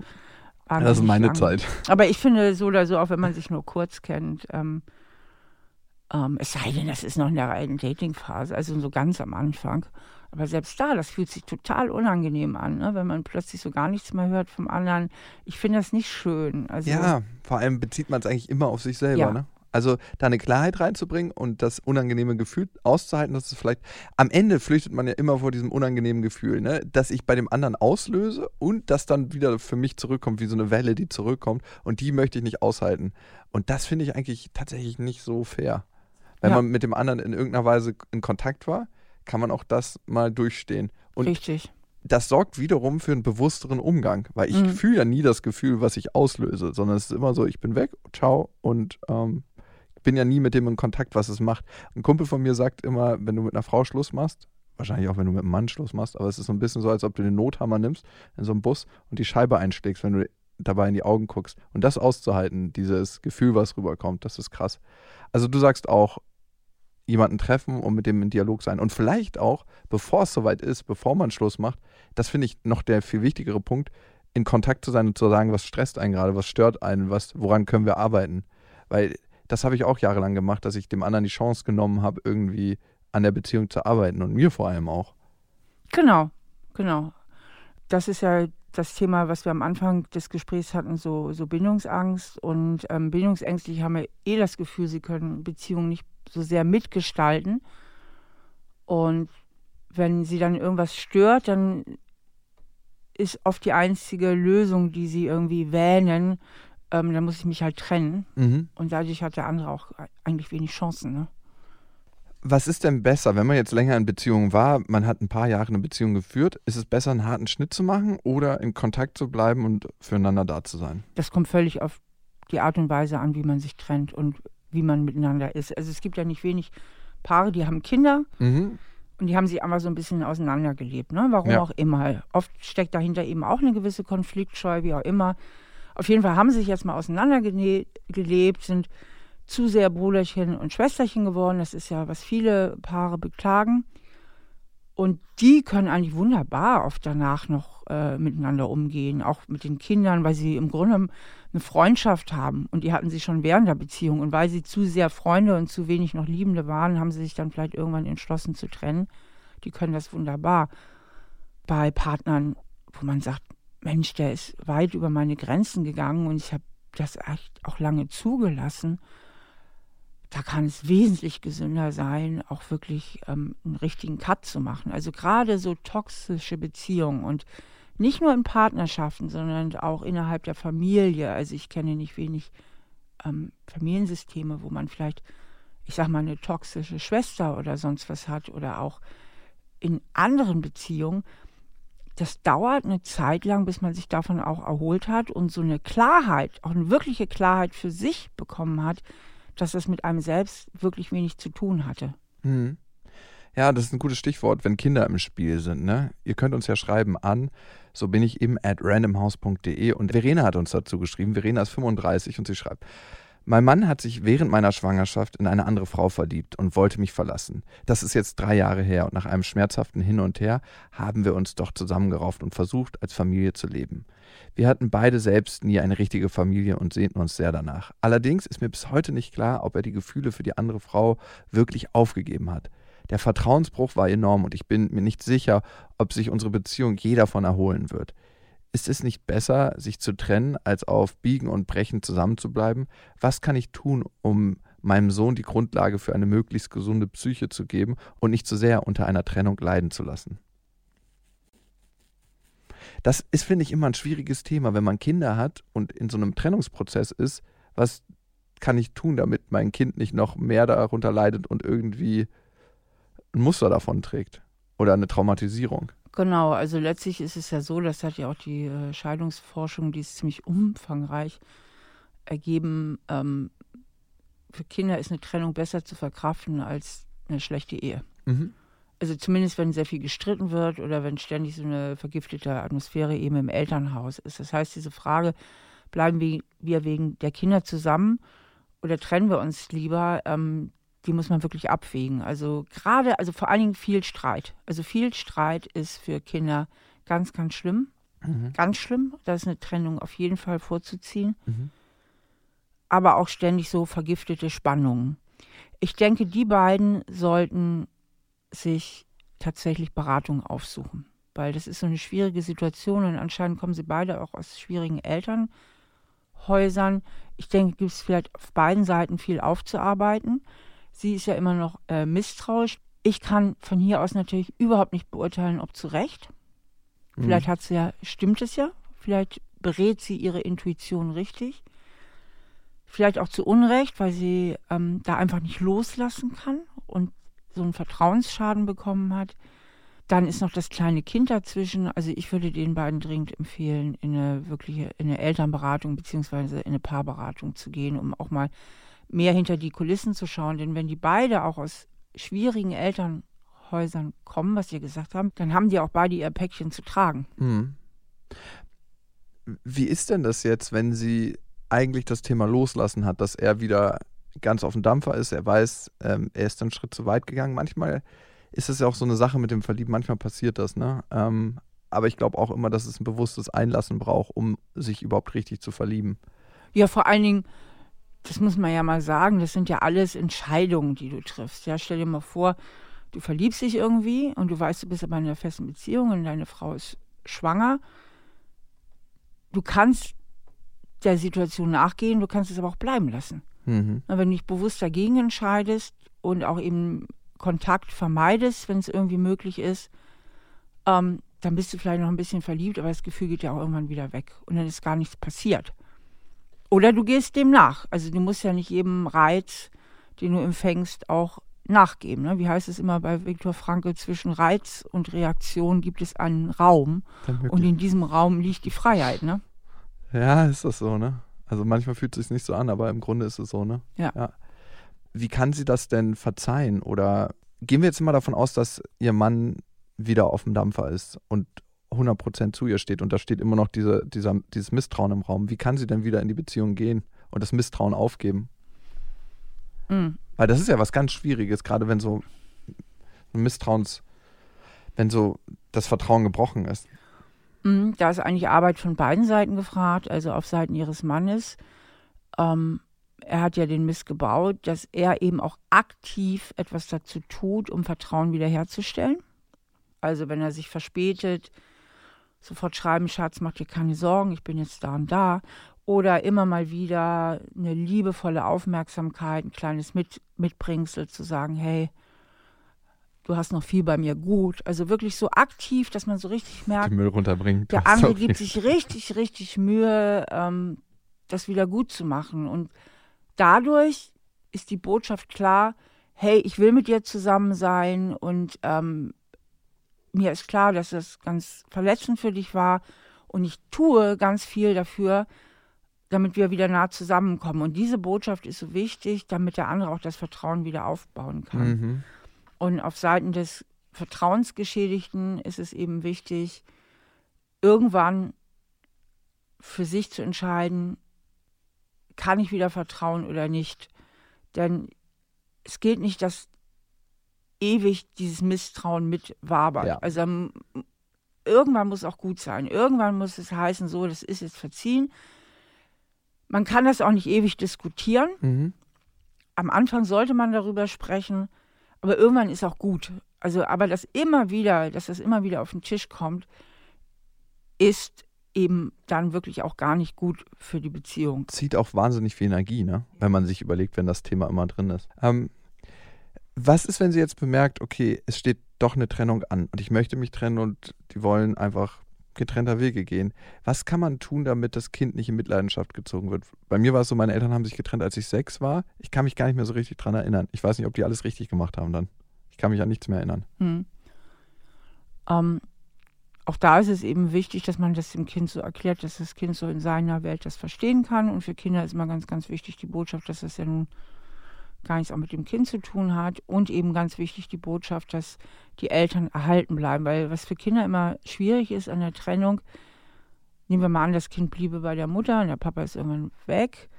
Das ist meine lang. Zeit. Aber ich finde so oder so, auch wenn man sich nur kurz kennt, ähm, ähm, es sei denn, das ist noch in der reinen Dating-Phase, also so ganz am Anfang. Aber selbst da, das fühlt sich total unangenehm an, ne? wenn man plötzlich so gar nichts mehr hört vom anderen. Ich finde das nicht schön. Also, ja, vor allem bezieht man es eigentlich immer auf sich selber. Ja. Ne? Also da eine Klarheit reinzubringen und das unangenehme Gefühl auszuhalten, dass es vielleicht am Ende flüchtet man ja immer vor diesem unangenehmen Gefühl, ne? dass ich bei dem anderen auslöse und das dann wieder für mich zurückkommt, wie so eine Welle, die zurückkommt und die möchte ich nicht aushalten. Und das finde ich eigentlich tatsächlich nicht so fair. Wenn ja. man mit dem anderen in irgendeiner Weise in Kontakt war, kann man auch das mal durchstehen. Und Richtig. Das sorgt wiederum für einen bewussteren Umgang, weil ich mhm. fühle ja nie das Gefühl, was ich auslöse, sondern es ist immer so, ich bin weg, ciao und ähm, bin ja nie mit dem in Kontakt, was es macht. Ein Kumpel von mir sagt immer, wenn du mit einer Frau Schluss machst, wahrscheinlich auch wenn du mit einem Mann Schluss machst, aber es ist so ein bisschen so, als ob du den Nothammer nimmst in so einem Bus und die Scheibe einschlägst, wenn du dabei in die Augen guckst. Und das auszuhalten, dieses Gefühl, was rüberkommt, das ist krass. Also du sagst auch, jemanden treffen und mit dem in Dialog sein. Und vielleicht auch, bevor es soweit ist, bevor man Schluss macht, das finde ich noch der viel wichtigere Punkt, in Kontakt zu sein und zu sagen, was stresst einen gerade, was stört einen, was, woran können wir arbeiten. Weil das habe ich auch jahrelang gemacht, dass ich dem anderen die Chance genommen habe, irgendwie an der Beziehung zu arbeiten und mir vor allem auch. Genau, genau. Das ist ja das Thema, was wir am Anfang des Gesprächs hatten, so, so Bindungsangst. Und ähm, Bindungsängstliche haben ja eh das Gefühl, sie können Beziehungen nicht so sehr mitgestalten. Und wenn sie dann irgendwas stört, dann ist oft die einzige Lösung, die sie irgendwie wähnen, ähm, dann muss ich mich halt trennen. Mhm. Und dadurch hat der andere auch eigentlich wenig Chancen. Ne? Was ist denn besser, wenn man jetzt länger in Beziehung war, man hat ein paar Jahre eine Beziehung geführt, ist es besser, einen harten Schnitt zu machen oder in Kontakt zu bleiben und füreinander da zu sein? Das kommt völlig auf die Art und Weise an, wie man sich trennt und wie man miteinander ist. Also es gibt ja nicht wenig Paare, die haben Kinder mhm. und die haben sich einfach so ein bisschen auseinandergelebt, ne? warum ja. auch immer. Oft steckt dahinter eben auch eine gewisse Konfliktscheu, wie auch immer. Auf jeden Fall haben sie sich jetzt mal auseinandergelebt, sind zu sehr Bruderchen und Schwesterchen geworden. Das ist ja, was viele Paare beklagen. Und die können eigentlich wunderbar oft danach noch äh, miteinander umgehen, auch mit den Kindern, weil sie im Grunde eine Freundschaft haben. Und die hatten sie schon während der Beziehung. Und weil sie zu sehr Freunde und zu wenig noch Liebende waren, haben sie sich dann vielleicht irgendwann entschlossen zu trennen. Die können das wunderbar. Bei Partnern, wo man sagt, Mensch, der ist weit über meine Grenzen gegangen und ich habe das echt auch lange zugelassen da kann es wesentlich gesünder sein, auch wirklich ähm, einen richtigen Cut zu machen. Also gerade so toxische Beziehungen und nicht nur in Partnerschaften, sondern auch innerhalb der Familie. Also ich kenne nicht wenig ähm, Familiensysteme, wo man vielleicht, ich sag mal, eine toxische Schwester oder sonst was hat oder auch in anderen Beziehungen. Das dauert eine Zeit lang, bis man sich davon auch erholt hat und so eine Klarheit, auch eine wirkliche Klarheit für sich bekommen hat, dass es mit einem selbst wirklich wenig zu tun hatte. Mhm. Ja, das ist ein gutes Stichwort, wenn Kinder im Spiel sind. Ne? Ihr könnt uns ja schreiben an, so bin ich eben at randomhouse.de und Verena hat uns dazu geschrieben. Verena ist 35 und sie schreibt, mein Mann hat sich während meiner Schwangerschaft in eine andere Frau verliebt und wollte mich verlassen. Das ist jetzt drei Jahre her und nach einem schmerzhaften Hin und Her haben wir uns doch zusammengerauft und versucht, als Familie zu leben. Wir hatten beide selbst nie eine richtige Familie und sehnten uns sehr danach. Allerdings ist mir bis heute nicht klar, ob er die Gefühle für die andere Frau wirklich aufgegeben hat. Der Vertrauensbruch war enorm und ich bin mir nicht sicher, ob sich unsere Beziehung je davon erholen wird. Ist es nicht besser, sich zu trennen, als auf Biegen und Brechen zusammenzubleiben? Was kann ich tun, um meinem Sohn die Grundlage für eine möglichst gesunde Psyche zu geben und nicht zu sehr unter einer Trennung leiden zu lassen? Das ist, finde ich, immer ein schwieriges Thema, wenn man Kinder hat und in so einem Trennungsprozess ist. Was kann ich tun, damit mein Kind nicht noch mehr darunter leidet und irgendwie ein Muster davon trägt oder eine Traumatisierung? Genau, also letztlich ist es ja so, das hat ja auch die äh, Scheidungsforschung, die ist ziemlich umfangreich ergeben. Ähm, für Kinder ist eine Trennung besser zu verkraften als eine schlechte Ehe. Mhm also zumindest wenn sehr viel gestritten wird oder wenn ständig so eine vergiftete Atmosphäre eben im Elternhaus ist. Das heißt, diese Frage, bleiben wir wegen der Kinder zusammen oder trennen wir uns lieber, ähm, die muss man wirklich abwägen. Also gerade, also vor allen Dingen viel Streit. Also viel Streit ist für Kinder ganz, ganz schlimm. Mhm. Ganz schlimm. Da ist eine Trennung auf jeden Fall vorzuziehen. Mhm. Aber auch ständig so vergiftete Spannungen. Ich denke, die beiden sollten sich tatsächlich Beratung aufsuchen, weil das ist so eine schwierige Situation und anscheinend kommen sie beide auch aus schwierigen Elternhäusern. Ich denke, gibt es vielleicht auf beiden Seiten viel aufzuarbeiten. Sie ist ja immer noch äh, misstrauisch. Ich kann von hier aus natürlich überhaupt nicht beurteilen, ob zu Recht. Mhm. Vielleicht hat sie ja, stimmt es ja, vielleicht berät sie ihre Intuition richtig. Vielleicht auch zu Unrecht, weil sie ähm, da einfach nicht loslassen kann und so einen Vertrauensschaden bekommen hat. Dann ist noch das kleine Kind dazwischen. Also ich würde den beiden dringend empfehlen, in eine wirkliche, in eine Elternberatung beziehungsweise in eine Paarberatung zu gehen, um auch mal mehr hinter die Kulissen zu schauen. Denn wenn die beide auch aus schwierigen Elternhäusern kommen, was Sie gesagt haben, dann haben die auch beide ihr Päckchen zu tragen. Mhm. Wie ist denn das jetzt, wenn sie eigentlich das Thema loslassen hat, dass er wieder ganz auf dem Dampfer ist, er weiß, ähm, er ist einen Schritt zu weit gegangen. Manchmal ist es ja auch so eine Sache mit dem Verlieben, manchmal passiert das, ne? Ähm, aber ich glaube auch immer, dass es ein bewusstes Einlassen braucht, um sich überhaupt richtig zu verlieben. Ja, vor allen Dingen, das muss man ja mal sagen, das sind ja alles Entscheidungen, die du triffst. Ja, stell dir mal vor, du verliebst dich irgendwie und du weißt, du bist aber in einer festen Beziehung und deine Frau ist schwanger. Du kannst der Situation nachgehen, du kannst es aber auch bleiben lassen. Mhm. Wenn du dich bewusst dagegen entscheidest und auch eben Kontakt vermeidest, wenn es irgendwie möglich ist, ähm, dann bist du vielleicht noch ein bisschen verliebt, aber das Gefühl geht ja auch irgendwann wieder weg und dann ist gar nichts passiert. Oder du gehst dem nach. Also du musst ja nicht jedem Reiz, den du empfängst, auch nachgeben. Ne? Wie heißt es immer bei Viktor Frankl, zwischen Reiz und Reaktion gibt es einen Raum. Und in diesem Raum liegt die Freiheit. Ne? Ja, ist das so, ne? Also manchmal fühlt es sich nicht so an, aber im Grunde ist es so, ne? Ja. ja. Wie kann sie das denn verzeihen? Oder gehen wir jetzt mal davon aus, dass ihr Mann wieder auf dem Dampfer ist und 100% zu ihr steht und da steht immer noch diese, dieser, dieses Misstrauen im Raum. Wie kann sie denn wieder in die Beziehung gehen und das Misstrauen aufgeben? Mhm. Weil das ist ja was ganz Schwieriges, gerade wenn so ein Misstrauens, wenn so das Vertrauen gebrochen ist. Mhm, da ist eigentlich Arbeit von beiden Seiten gefragt, also auf Seiten ihres Mannes. Ähm, er hat ja den Mist gebaut, dass er eben auch aktiv etwas dazu tut, um Vertrauen wiederherzustellen. Also wenn er sich verspätet, sofort schreiben, Schatz, mach dir keine Sorgen, ich bin jetzt da und da. Oder immer mal wieder eine liebevolle Aufmerksamkeit, ein kleines Mit Mitbringsel zu sagen, hey, du hast noch viel bei mir gut. Also wirklich so aktiv, dass man so richtig merkt, den Müll runterbringt. Der andere gibt sich richtig, richtig Mühe, ähm, das wieder gut zu machen. Und dadurch ist die Botschaft klar, hey, ich will mit dir zusammen sein und ähm, mir ist klar, dass das ganz verletzend für dich war und ich tue ganz viel dafür, damit wir wieder nah zusammenkommen. Und diese Botschaft ist so wichtig, damit der andere auch das Vertrauen wieder aufbauen kann. Mhm. Und auf Seiten des Vertrauensgeschädigten ist es eben wichtig, irgendwann für sich zu entscheiden, kann ich wieder vertrauen oder nicht. Denn es geht nicht, dass ewig dieses Misstrauen mit wabert. Ja. Also irgendwann muss auch gut sein. Irgendwann muss es heißen, so, das ist jetzt verziehen. Man kann das auch nicht ewig diskutieren. Mhm. Am Anfang sollte man darüber sprechen, aber irgendwann ist auch gut. Also, aber das immer wieder, dass das immer wieder auf den Tisch kommt, ist eben dann wirklich auch gar nicht gut für die Beziehung. Zieht auch wahnsinnig viel Energie, ne? Wenn man sich überlegt, wenn das Thema immer drin ist. Ähm, was ist, wenn sie jetzt bemerkt, okay, es steht doch eine Trennung an und ich möchte mich trennen und die wollen einfach getrennter Wege gehen. Was kann man tun, damit das Kind nicht in Mitleidenschaft gezogen wird? Bei mir war es so, meine Eltern haben sich getrennt, als ich sechs war. Ich kann mich gar nicht mehr so richtig dran erinnern. Ich weiß nicht, ob die alles richtig gemacht haben dann. Ich kann mich an nichts mehr erinnern. Hm. Ähm, auch da ist es eben wichtig, dass man das dem Kind so erklärt, dass das Kind so in seiner Welt das verstehen kann. Und für Kinder ist immer ganz, ganz wichtig die Botschaft, dass das ja nun gar nichts auch mit dem Kind zu tun hat und eben ganz wichtig die Botschaft, dass die Eltern erhalten bleiben, weil was für Kinder immer schwierig ist an der Trennung, nehmen wir mal an, das Kind bliebe bei der Mutter und der Papa ist irgendwann weg,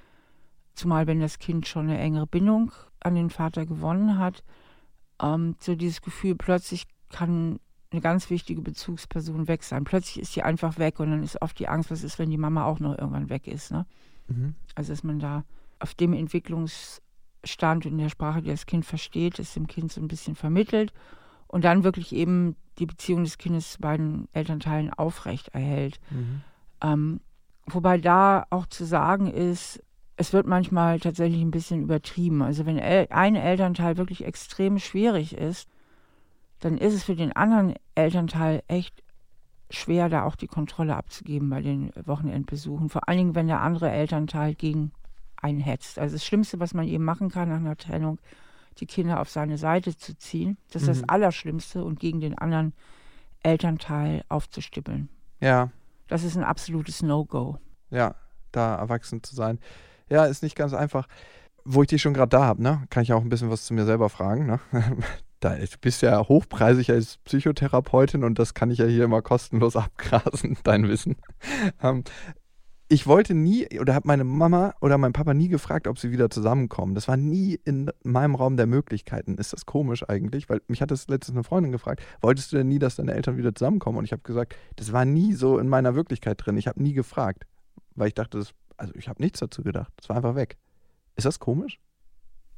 zumal wenn das Kind schon eine engere Bindung an den Vater gewonnen hat, ähm, so dieses Gefühl, plötzlich kann eine ganz wichtige Bezugsperson weg sein. Plötzlich ist sie einfach weg und dann ist oft die Angst, was ist, wenn die Mama auch noch irgendwann weg ist. Ne? Mhm. Also dass man da auf dem Entwicklungsstand und in der Sprache, die das Kind versteht, ist dem Kind so ein bisschen vermittelt und dann wirklich eben die Beziehung des Kindes zu beiden Elternteilen aufrecht erhält. Mhm. Ähm, wobei da auch zu sagen ist, es wird manchmal tatsächlich ein bisschen übertrieben. Also wenn ein Elternteil wirklich extrem schwierig ist, dann ist es für den anderen Elternteil echt schwer, da auch die Kontrolle abzugeben bei den Wochenendbesuchen. Vor allen Dingen, wenn der andere Elternteil gegen einen hetzt. Also das Schlimmste, was man eben machen kann nach einer Trennung, die Kinder auf seine Seite zu ziehen. Das ist mhm. das Allerschlimmste und gegen den anderen Elternteil aufzustippeln. Ja. Das ist ein absolutes No-Go. Ja, da erwachsen zu sein. Ja, ist nicht ganz einfach. Wo ich dich schon gerade da habe, ne, kann ich auch ein bisschen was zu mir selber fragen. Ne? Da, du bist ja hochpreisig als Psychotherapeutin und das kann ich ja hier immer kostenlos abgrasen, dein Wissen. Ähm, ich wollte nie oder habe meine Mama oder mein Papa nie gefragt, ob sie wieder zusammenkommen. Das war nie in meinem Raum der Möglichkeiten. Ist das komisch eigentlich? Weil mich hat das letztens eine Freundin gefragt, wolltest du denn nie, dass deine Eltern wieder zusammenkommen? Und ich habe gesagt, das war nie so in meiner Wirklichkeit drin. Ich habe nie gefragt, weil ich dachte, das, also ich habe nichts dazu gedacht. Das war einfach weg. Ist das komisch?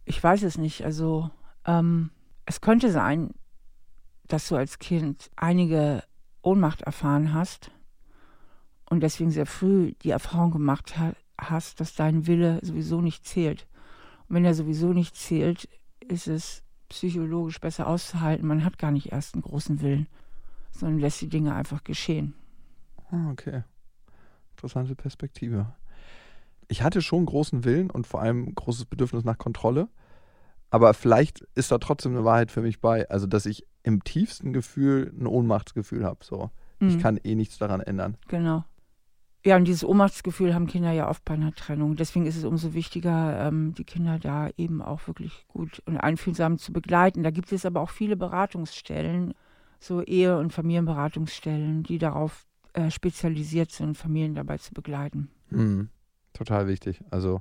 Ich weiß es nicht. Also ähm, es könnte sein, dass du als Kind einige Ohnmacht erfahren hast und deswegen sehr früh die Erfahrung gemacht hast, dass dein Wille sowieso nicht zählt. Und wenn er sowieso nicht zählt, ist es psychologisch besser auszuhalten. Man hat gar nicht erst einen großen Willen, sondern lässt die Dinge einfach geschehen. Ah, okay. Interessante Perspektive. Ich hatte schon großen Willen und vor allem großes Bedürfnis nach Kontrolle. Aber vielleicht ist da trotzdem eine Wahrheit für mich bei. Also, dass ich im tiefsten Gefühl ein Ohnmachtsgefühl habe. So. Mhm. Ich kann eh nichts daran ändern. Genau. Ja, und dieses Ohnmachtsgefühl haben Kinder ja oft bei einer Trennung. Deswegen ist es umso wichtiger, ähm, die Kinder da eben auch wirklich gut und einfühlsam zu begleiten. Da gibt es aber auch viele Beratungsstellen, so Ehe- und Familienberatungsstellen, die darauf äh, spezialisiert sind, Familien dabei zu begleiten. Mhm. Total wichtig. Also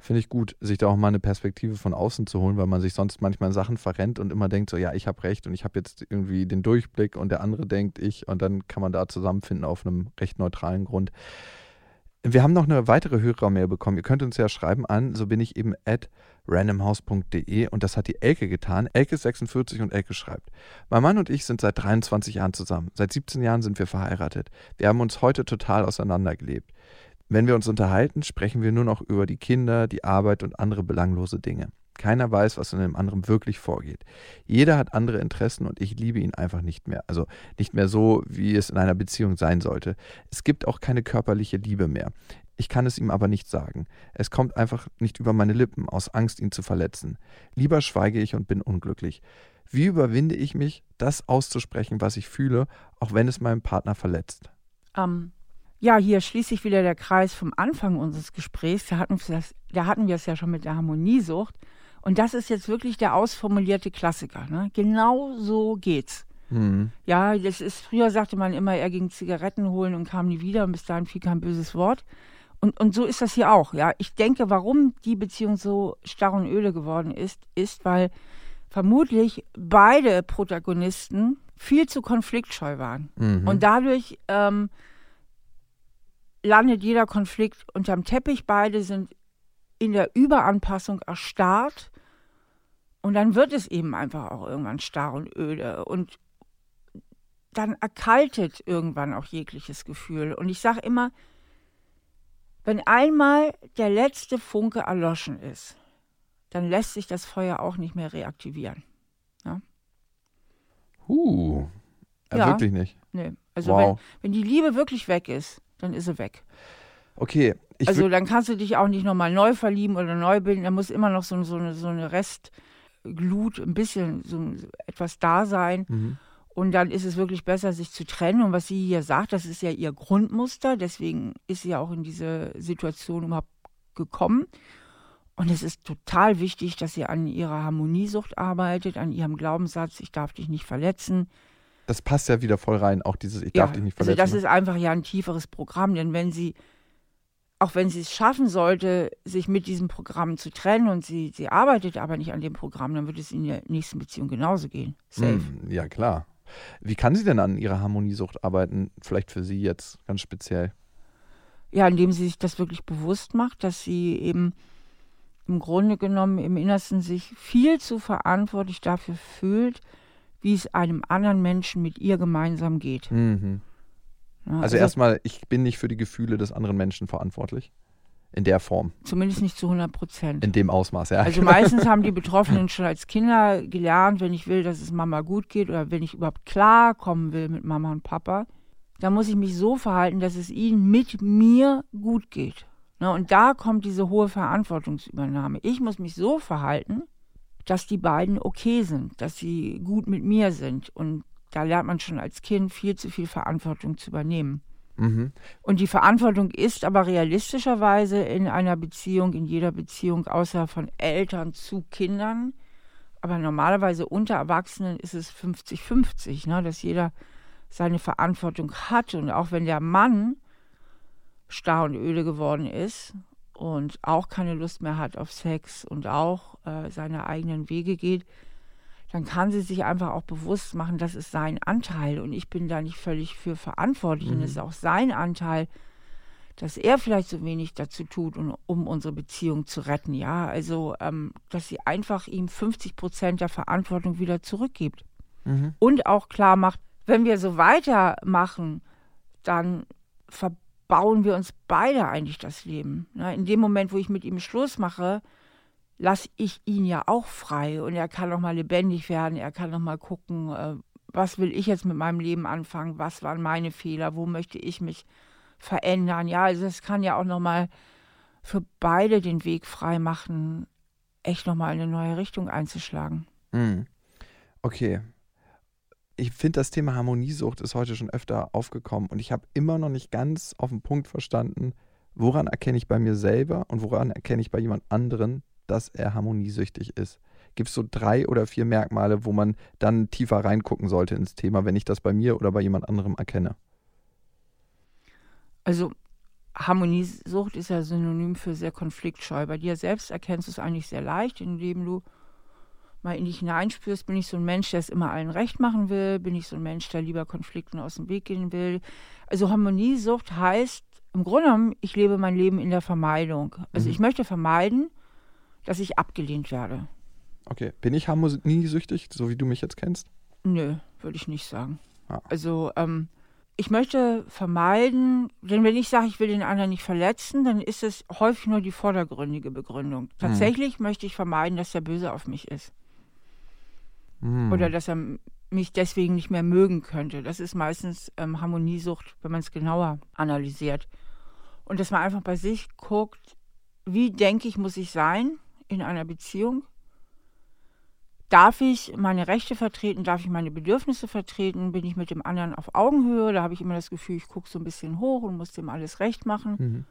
finde ich gut, sich da auch mal eine Perspektive von außen zu holen, weil man sich sonst manchmal Sachen verrennt und immer denkt, so ja, ich habe recht und ich habe jetzt irgendwie den Durchblick und der andere denkt ich und dann kann man da zusammenfinden auf einem recht neutralen Grund. Wir haben noch eine weitere Hörermail bekommen. Ihr könnt uns ja schreiben an, so bin ich eben at randomhouse.de und das hat die Elke getan. Elke ist 46 und Elke schreibt. Mein Mann und ich sind seit 23 Jahren zusammen. Seit 17 Jahren sind wir verheiratet. Wir haben uns heute total auseinandergelebt. Wenn wir uns unterhalten, sprechen wir nur noch über die Kinder, die Arbeit und andere belanglose Dinge. Keiner weiß, was in dem anderen wirklich vorgeht. Jeder hat andere Interessen und ich liebe ihn einfach nicht mehr. Also nicht mehr so, wie es in einer Beziehung sein sollte. Es gibt auch keine körperliche Liebe mehr. Ich kann es ihm aber nicht sagen. Es kommt einfach nicht über meine Lippen, aus Angst, ihn zu verletzen. Lieber schweige ich und bin unglücklich. Wie überwinde ich mich, das auszusprechen, was ich fühle, auch wenn es meinen Partner verletzt? Um, ja, hier schließt sich wieder der Kreis vom Anfang unseres Gesprächs. Da hatten, wir das, da hatten wir es ja schon mit der Harmoniesucht. Und das ist jetzt wirklich der ausformulierte Klassiker. Ne? Genau so geht's. Mhm. Ja, das ist, früher sagte man immer, er ging Zigaretten holen und kam nie wieder und bis dahin fiel kein böses Wort. Und, und so ist das hier auch. Ja, ich denke, warum die Beziehung so starr und öde geworden ist, ist, weil vermutlich beide Protagonisten viel zu konfliktscheu waren. Mhm. Und dadurch ähm, landet jeder Konflikt unterm Teppich. Beide sind in der Überanpassung erstarrt. Und dann wird es eben einfach auch irgendwann starr und öde. Und dann erkaltet irgendwann auch jegliches Gefühl. Und ich sage immer, wenn einmal der letzte Funke erloschen ist, dann lässt sich das Feuer auch nicht mehr reaktivieren. Ja? Uh, ja, wirklich nicht. Nee. Also wow. wenn, wenn die Liebe wirklich weg ist, dann ist sie weg. Okay. also dann kannst du dich auch nicht nochmal neu verlieben oder neu bilden. Da muss immer noch so, so, eine, so eine Restglut, ein bisschen so etwas da sein. Mhm. Und dann ist es wirklich besser, sich zu trennen. Und was sie hier sagt, das ist ja ihr Grundmuster. Deswegen ist sie ja auch in diese Situation überhaupt gekommen. Und es ist total wichtig, dass sie an ihrer Harmoniesucht arbeitet, an ihrem Glaubenssatz, ich darf dich nicht verletzen, das passt ja wieder voll rein, auch dieses Ich ja, darf dich nicht verletzen. Also das ist einfach ja ein tieferes Programm, denn wenn sie auch wenn sie es schaffen sollte, sich mit diesem Programm zu trennen und sie, sie arbeitet aber nicht an dem Programm, dann wird es in der nächsten Beziehung genauso gehen. Safe. Mm, ja, klar. Wie kann sie denn an ihrer Harmoniesucht arbeiten? Vielleicht für sie jetzt ganz speziell. Ja, indem sie sich das wirklich bewusst macht, dass sie eben im Grunde genommen im Innersten sich viel zu verantwortlich dafür fühlt, wie es einem anderen Menschen mit ihr gemeinsam geht. Mhm. Ja, Also erstmal, ich bin nicht für die Gefühle des anderen Menschen verantwortlich. In der Form, Zumindest nicht zu 100 Prozent. in dem Ausmaß, ja. Also meistens haben die Betroffenen schon als Kinder gelernt, wenn ich will, dass es Mama gut geht oder wenn ich überhaupt klarkommen will mit Mama und Papa, dann muss ich mich so verhalten, dass es ihnen mit mir gut geht. Ne, und da kommt diese hohe Verantwortungsübernahme. Ich muss mich so verhalten, dass die beiden okay sind, dass sie gut mit mir sind. Und da lernt man schon als Kind viel zu viel Verantwortung zu übernehmen. mhm. Und die Verantwortung ist aber realistischerweise in einer Beziehung, in jeder Beziehung, außer von Eltern zu Kindern, aber normalerweise unter Erwachsenen ist es 50-50, ne, dass jeder seine Verantwortung hat. Und auch wenn der Mann starr und öde geworden ist und auch keine Lust mehr hat auf Sex und auch äh, seine eigenen Wege geht, dann kann sie sich einfach auch bewusst machen, das ist sein Anteil und ich bin da nicht völlig für verantwortlich. Und es ist auch sein Anteil, dass er vielleicht so wenig dazu tut, um, um unsere Beziehung zu retten. Ja, also, ähm, dass sie einfach ihm 50 Prozent der Verantwortung wieder zurückgibt. Mhm. Und auch klar macht, wenn wir so weitermachen, dann verbauen wir uns beide eigentlich das Leben. In dem Moment, wo ich mit ihm Schluss mache, lasse ich ihn ja auch frei und er kann noch mal lebendig werden, er kann noch mal gucken, äh, was will ich jetzt mit meinem Leben anfangen, was waren meine Fehler, wo möchte ich mich verändern. Ja, also es kann ja auch noch mal für beide den Weg frei machen, echt noch mal eine neue Richtung einzuschlagen. Mhm. Okay. Ich finde, das Thema Harmoniesucht ist heute schon öfter aufgekommen und ich habe immer noch nicht ganz auf den Punkt verstanden, woran erkenne ich bei mir selber und woran erkenne ich bei jemand anderen, dass er harmoniesüchtig ist. Gibt es so drei oder vier Merkmale, wo man dann tiefer reingucken sollte ins Thema, wenn ich das bei mir oder bei jemand anderem erkenne? Also Harmoniesucht ist ja synonym für sehr konfliktscheu. Bei dir selbst erkennst du es eigentlich sehr leicht, indem du mal in dich hineinspürst, bin ich so ein Mensch, der es immer allen recht machen will, bin ich so ein Mensch, der lieber Konflikten aus dem Weg gehen will. Also Harmoniesucht heißt im Grunde genommen, ich lebe mein Leben in der Vermeidung. Also Mhm. ich möchte vermeiden, dass ich abgelehnt werde. Okay. Bin ich harmoniesüchtig, so wie du mich jetzt kennst? Nö, würde ich nicht sagen. Ah. Also, ähm, ich möchte vermeiden, denn wenn ich sage, ich will den anderen nicht verletzen, dann ist es häufig nur die vordergründige Begründung. Tatsächlich möchte ich vermeiden, dass er böse auf mich ist. Hm. Oder dass er mich deswegen nicht mehr mögen könnte. Das ist meistens ähm, Harmoniesucht, wenn man es genauer analysiert. Und dass man einfach bei sich guckt, wie denke ich, muss ich sein in einer Beziehung? Darf ich meine Rechte vertreten? Darf ich meine Bedürfnisse vertreten? Bin ich mit dem anderen auf Augenhöhe? Da habe ich immer das Gefühl, ich gucke so ein bisschen hoch und muss dem alles recht machen. Mhm.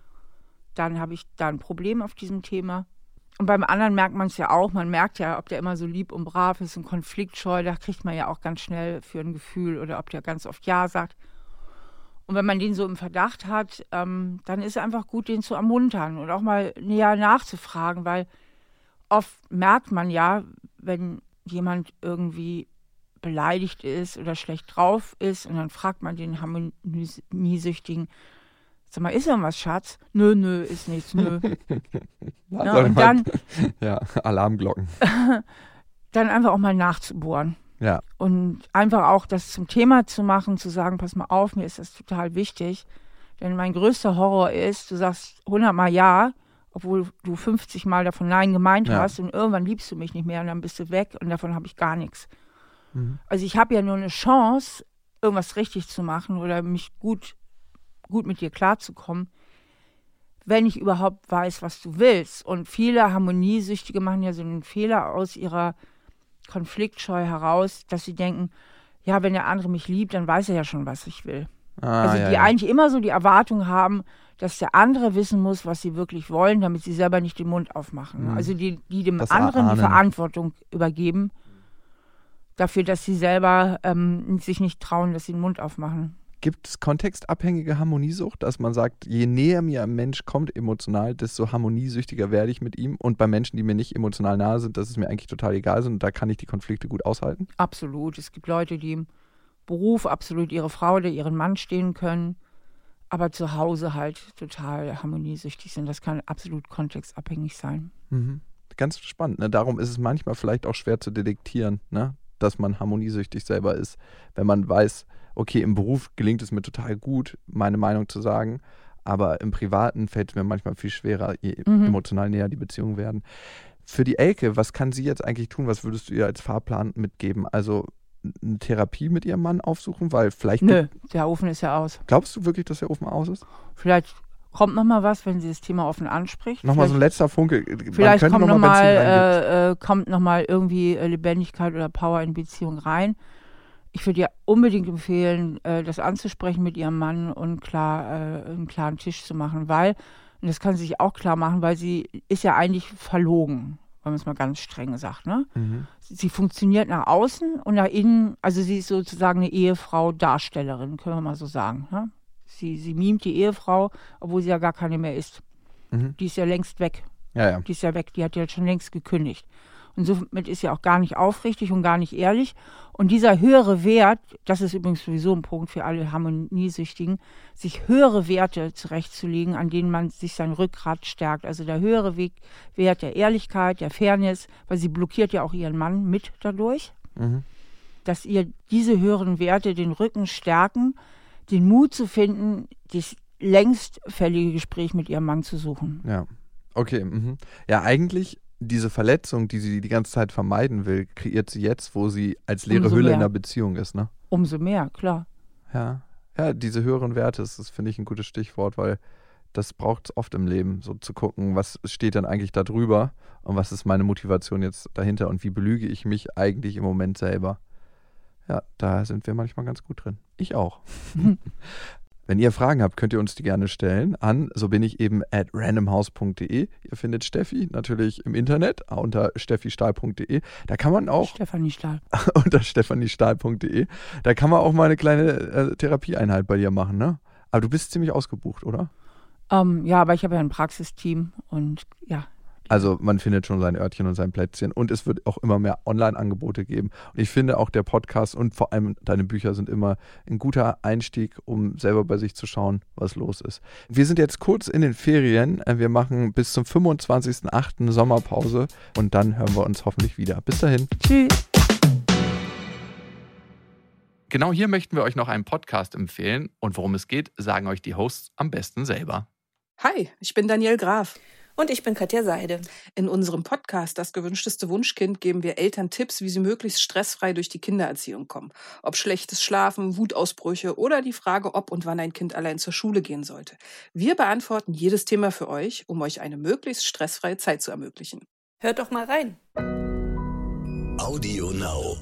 Dann habe ich da ein Problem auf diesem Thema. Und beim anderen merkt man es ja auch. Man merkt ja, ob der immer so lieb und brav ist und konfliktscheu. Da kriegt man ja auch ganz schnell für ein Gefühl oder ob der ganz oft Ja sagt. Und wenn man den so im Verdacht hat, ähm, dann ist es einfach gut, den zu ermuntern und auch mal näher nachzufragen, weil oft merkt man ja, wenn jemand irgendwie beleidigt ist oder schlecht drauf ist und dann fragt man den Harmoniesüchtigen, sag mal, ist irgendwas, Schatz? Nö, nö, ist nichts, nö. Ja, und man- dann, ja, Alarmglocken. dann einfach auch mal nachzubohren. Ja. Und einfach auch das zum Thema zu machen, zu sagen, pass mal auf, mir ist das total wichtig. Denn mein größter Horror ist, du sagst 100 Mal Ja, obwohl du 50 Mal davon Nein gemeint Ja. hast und irgendwann liebst du mich nicht mehr und dann bist du weg und davon habe ich gar nichts. Mhm. Also ich habe ja nur eine Chance, irgendwas richtig zu machen oder mich gut, gut mit dir klarzukommen, wenn ich überhaupt weiß, was du willst. Und viele Harmoniesüchtige machen ja so einen Fehler aus ihrer Konfliktscheu heraus, dass sie denken, ja, wenn der andere mich liebt, dann weiß er ja schon, was ich will. Ah, also ja, die ja. eigentlich immer so die Erwartung haben, dass der andere wissen muss, was sie wirklich wollen, damit sie selber nicht den Mund aufmachen. Mhm. Also die, die dem Das anderen Erahnen. die Verantwortung übergeben, dafür, dass sie selber ähm, sich nicht trauen, dass sie den Mund aufmachen. Gibt es kontextabhängige Harmoniesucht, dass man sagt, je näher mir ein Mensch kommt emotional, desto harmoniesüchtiger werde ich mit ihm? Und bei Menschen, die mir nicht emotional nahe sind, dass es mir eigentlich total egal sind und da kann ich die Konflikte gut aushalten? Absolut. Es gibt Leute, die im Beruf absolut ihre Frau oder ihren Mann stehen können, aber zu Hause halt total harmoniesüchtig sind. Das kann absolut kontextabhängig sein. Mhm. Ganz spannend. Ne? Darum ist es manchmal vielleicht auch schwer zu detektieren, ne? dass man harmoniesüchtig selber ist, wenn man weiß, okay, im Beruf gelingt es mir total gut, meine Meinung zu sagen, aber im Privaten fällt es mir manchmal viel schwerer, je mhm. emotional näher die Beziehungen werden. Für die Elke, was kann sie jetzt eigentlich tun? Was würdest du ihr als Fahrplan mitgeben? Also eine Therapie mit ihrem Mann aufsuchen, weil vielleicht. Nö, der Ofen ist ja aus. Glaubst du wirklich, dass der Ofen aus ist? Vielleicht kommt noch mal was, wenn sie das Thema offen anspricht. Nochmal so ein letzter Funke. Vielleicht kommt noch, noch mal, äh, äh, kommt noch mal irgendwie äh, Lebendigkeit oder Power in Beziehung rein ich würde ihr unbedingt empfehlen, äh, das anzusprechen mit ihrem Mann und klar äh, einen klaren Tisch zu machen, weil, und das kann sie sich auch klar machen, weil sie ist ja eigentlich verlogen, wenn man es mal ganz streng sagt. Ne? Mhm. Sie funktioniert nach außen und nach innen, also sie ist sozusagen eine Ehefrau, Darstellerin, können wir mal so sagen. Ne? Sie, sie mimt die Ehefrau, obwohl sie ja gar keine mehr ist. Mhm. Die ist ja längst weg. Ja, ja. Die ist ja weg, die hat ja schon längst gekündigt. Und somit ist sie auch gar nicht aufrichtig und gar nicht ehrlich. Und dieser höhere Wert, das ist übrigens sowieso ein Punkt für alle Harmoniesüchtigen, sich höhere Werte zurechtzulegen, an denen man sich sein Rückgrat stärkt. Also der höhere Weg, Wert der Ehrlichkeit, der Fairness, weil sie blockiert ja auch ihren Mann mit dadurch. Mhm. Dass ihr diese höheren Werte den Rücken stärken, den Mut zu finden, das längst fällige Gespräch mit ihrem Mann zu suchen. Ja. Okay, mhm. ja, eigentlich diese Verletzung, die sie die ganze Zeit vermeiden will, kreiert sie jetzt, wo sie als leere Umso Hülle mehr. in der Beziehung ist, ne? Umso mehr, klar. Ja. Ja, diese höheren Werte, das, das finde ich ein gutes Stichwort, weil das braucht es oft im Leben, so zu gucken, was steht denn eigentlich da drüber und was ist meine Motivation jetzt dahinter und wie belüge ich mich eigentlich im Moment selber. Ja, da sind wir manchmal ganz gut drin. Ich auch. Wenn ihr Fragen habt, könnt ihr uns die gerne stellen an, so bin ich eben at randomhouse.de. Ihr findet Steffi natürlich im Internet unter steffistahl.de. Da kann man auch. Stefanie Stahl. unter stefaniestahl.de. Da kann man auch mal eine kleine äh, Therapieeinheit bei dir machen, ne? Aber du bist ziemlich ausgebucht, oder? Um, ähm, ja, aber ich habe ja ein Praxisteam und ja, also man findet schon sein Örtchen und sein Plätzchen und es wird auch immer mehr Online-Angebote geben. Und ich finde auch der Podcast und vor allem deine Bücher sind immer ein guter Einstieg, um selber bei sich zu schauen, was los ist. Wir sind jetzt kurz in den Ferien. Wir machen bis zum 25.08. Sommerpause und dann hören wir uns hoffentlich wieder. Bis dahin. Tschüss. Genau hier möchten wir euch noch einen Podcast empfehlen und worum es geht, sagen euch die Hosts am besten selber. Hi, ich bin Daniel Graf. Und ich bin Katja Seide. In unserem Podcast Das gewünschteste Wunschkind geben wir Eltern Tipps, wie sie möglichst stressfrei durch die Kindererziehung kommen. Ob schlechtes Schlafen, Wutausbrüche oder die Frage, ob und wann ein Kind allein zur Schule gehen sollte. Wir beantworten jedes Thema für euch, um euch eine möglichst stressfreie Zeit zu ermöglichen. Hört doch mal rein. Audio Now.